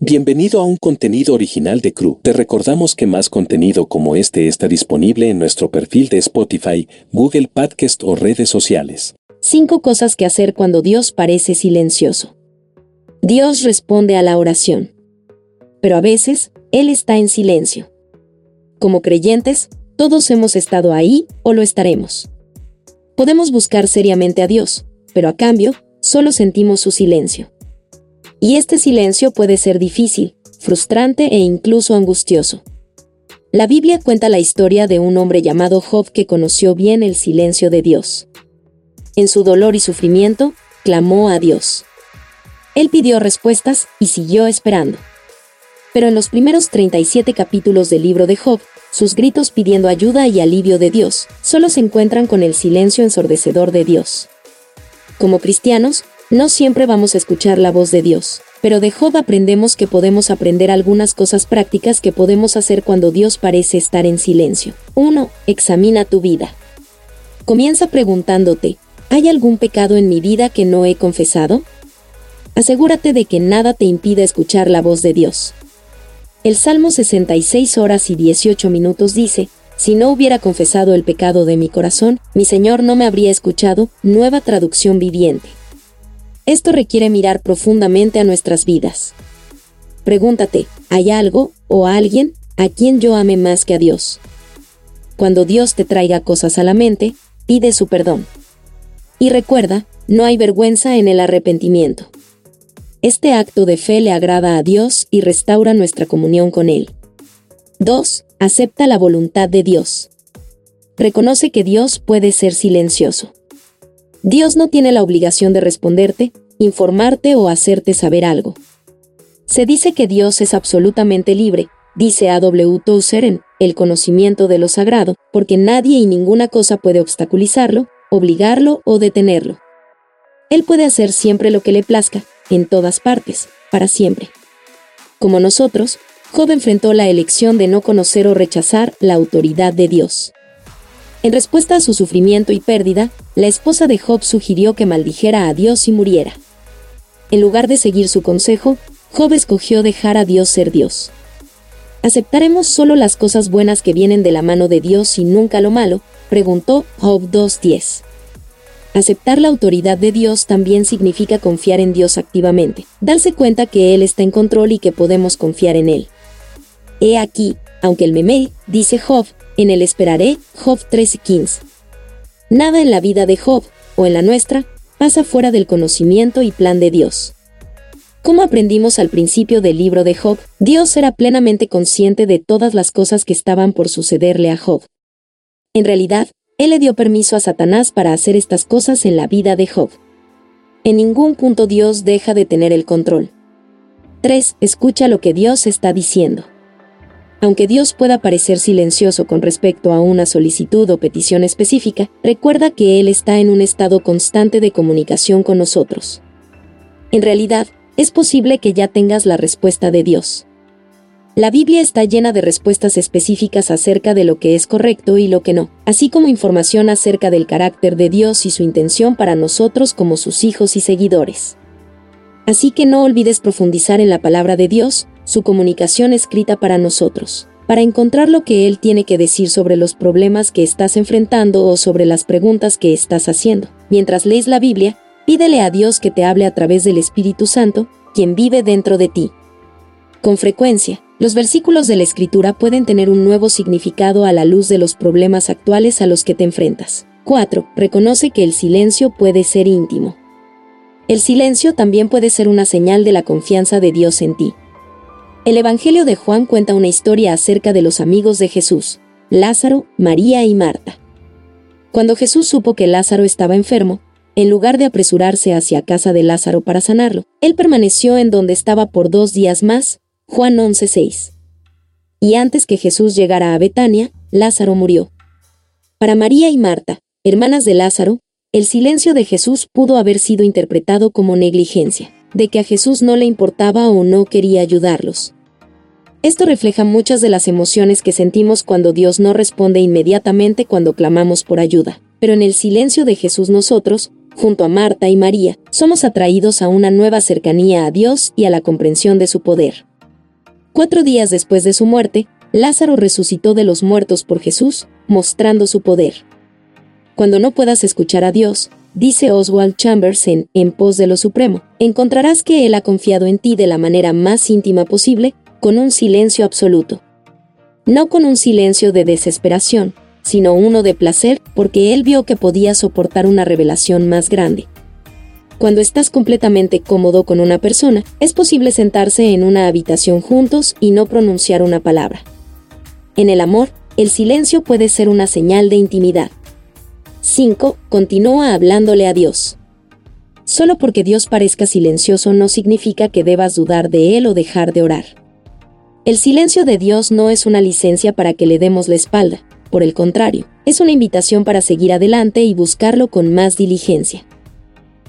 Bienvenido a un contenido original de Crew. Te recordamos que más contenido como este está disponible en nuestro perfil de Spotify, Google Podcast o redes sociales. Cinco cosas que hacer cuando Dios parece silencioso. Dios responde a la oración. Pero a veces, Él está en silencio. Como creyentes, todos hemos estado ahí o lo estaremos. Podemos buscar seriamente a Dios, pero a cambio, solo sentimos su silencio. Y este silencio puede ser difícil, frustrante e incluso angustioso. La Biblia cuenta la historia de un hombre llamado Job que conoció bien el silencio de Dios. En su dolor y sufrimiento, clamó a Dios. Él pidió respuestas y siguió esperando. Pero en los primeros 37 capítulos del libro de Job, sus gritos pidiendo ayuda y alivio de Dios solo se encuentran con el silencio ensordecedor de Dios. Como cristianos, no siempre vamos a escuchar la voz de Dios, pero de Job aprendemos que podemos aprender algunas cosas prácticas que podemos hacer cuando Dios parece estar en silencio. 1. Examina tu vida. Comienza preguntándote, ¿hay algún pecado en mi vida que no he confesado? Asegúrate de que nada te impida escuchar la voz de Dios. El Salmo 66 horas y 18 minutos dice, si no hubiera confesado el pecado de mi corazón, mi Señor no me habría escuchado, nueva traducción viviente. Esto requiere mirar profundamente a nuestras vidas. Pregúntate, ¿hay algo o alguien a quien yo ame más que a Dios? Cuando Dios te traiga cosas a la mente, pide su perdón. Y recuerda, no hay vergüenza en el arrepentimiento. Este acto de fe le agrada a Dios y restaura nuestra comunión con Él. 2. Acepta la voluntad de Dios. Reconoce que Dios puede ser silencioso. Dios no tiene la obligación de responderte, informarte o hacerte saber algo. Se dice que Dios es absolutamente libre, dice A. W. Tozer en El conocimiento de lo sagrado, porque nadie y ninguna cosa puede obstaculizarlo, obligarlo o detenerlo. Él puede hacer siempre lo que le plazca, en todas partes, para siempre. Como nosotros, Job enfrentó la elección de no conocer o rechazar la autoridad de Dios. En respuesta a su sufrimiento y pérdida, la esposa de Job sugirió que maldijera a Dios y muriera. En lugar de seguir su consejo, Job escogió dejar a Dios ser Dios. ¿Aceptaremos solo las cosas buenas que vienen de la mano de Dios y nunca lo malo? preguntó Job 2.10. Aceptar la autoridad de Dios también significa confiar en Dios activamente, darse cuenta que Él está en control y que podemos confiar en Él. He aquí, aunque el meme, dice Job, en el esperaré, Job 13:15. Nada en la vida de Job, o en la nuestra, pasa fuera del conocimiento y plan de Dios. Como aprendimos al principio del libro de Job, Dios era plenamente consciente de todas las cosas que estaban por sucederle a Job. En realidad, Él le dio permiso a Satanás para hacer estas cosas en la vida de Job. En ningún punto Dios deja de tener el control. 3. Escucha lo que Dios está diciendo. Aunque Dios pueda parecer silencioso con respecto a una solicitud o petición específica, recuerda que Él está en un estado constante de comunicación con nosotros. En realidad, es posible que ya tengas la respuesta de Dios. La Biblia está llena de respuestas específicas acerca de lo que es correcto y lo que no, así como información acerca del carácter de Dios y su intención para nosotros como sus hijos y seguidores. Así que no olvides profundizar en la palabra de Dios, su comunicación escrita para nosotros, para encontrar lo que Él tiene que decir sobre los problemas que estás enfrentando o sobre las preguntas que estás haciendo. Mientras lees la Biblia, pídele a Dios que te hable a través del Espíritu Santo, quien vive dentro de ti. Con frecuencia, los versículos de la Escritura pueden tener un nuevo significado a la luz de los problemas actuales a los que te enfrentas. 4. Reconoce que el silencio puede ser íntimo. El silencio también puede ser una señal de la confianza de Dios en ti. El Evangelio de Juan cuenta una historia acerca de los amigos de Jesús, Lázaro, María y Marta. Cuando Jesús supo que Lázaro estaba enfermo, en lugar de apresurarse hacia casa de Lázaro para sanarlo, él permaneció en donde estaba por dos días más, Juan 11:6. Y antes que Jesús llegara a Betania, Lázaro murió. Para María y Marta, hermanas de Lázaro, el silencio de Jesús pudo haber sido interpretado como negligencia, de que a Jesús no le importaba o no quería ayudarlos. Esto refleja muchas de las emociones que sentimos cuando Dios no responde inmediatamente cuando clamamos por ayuda. Pero en el silencio de Jesús nosotros, junto a Marta y María, somos atraídos a una nueva cercanía a Dios y a la comprensión de su poder. Cuatro días después de su muerte, Lázaro resucitó de los muertos por Jesús, mostrando su poder. Cuando no puedas escuchar a Dios, dice Oswald Chambers en En pos de lo Supremo, encontrarás que Él ha confiado en ti de la manera más íntima posible, con un silencio absoluto. No con un silencio de desesperación, sino uno de placer, porque Él vio que podía soportar una revelación más grande. Cuando estás completamente cómodo con una persona, es posible sentarse en una habitación juntos y no pronunciar una palabra. En el amor, el silencio puede ser una señal de intimidad. 5. Continúa hablándole a Dios. Solo porque Dios parezca silencioso no significa que debas dudar de Él o dejar de orar. El silencio de Dios no es una licencia para que le demos la espalda, por el contrario, es una invitación para seguir adelante y buscarlo con más diligencia.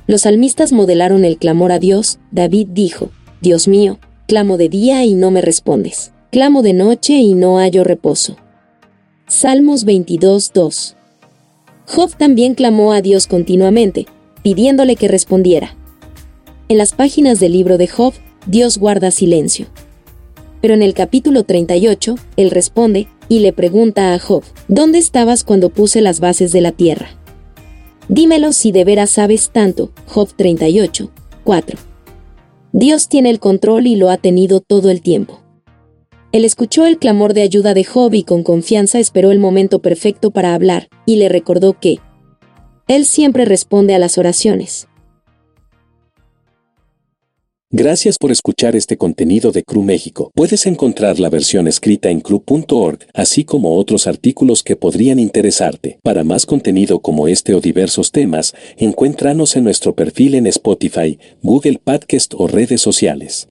Los salmistas modelaron el clamor a Dios, David dijo, Dios mío, clamo de día y no me respondes, clamo de noche y no hallo reposo. Salmos 22.2 Job también clamó a Dios continuamente, pidiéndole que respondiera. En las páginas del libro de Job, Dios guarda silencio. Pero en el capítulo 38, Él responde y le pregunta a Job, ¿dónde estabas cuando puse las bases de la tierra? Dímelo si de veras sabes tanto. Job 38, 4. Dios tiene el control y lo ha tenido todo el tiempo. Él escuchó el clamor de ayuda de Job y con confianza esperó el momento perfecto para hablar, y le recordó que Él siempre responde a las oraciones. Gracias por escuchar este contenido de Cru México. Puedes encontrar la versión escrita en cru.org, así como otros artículos que podrían interesarte. Para más contenido como este o diversos temas, encuéntranos en nuestro perfil en Spotify, Google Podcast o redes sociales.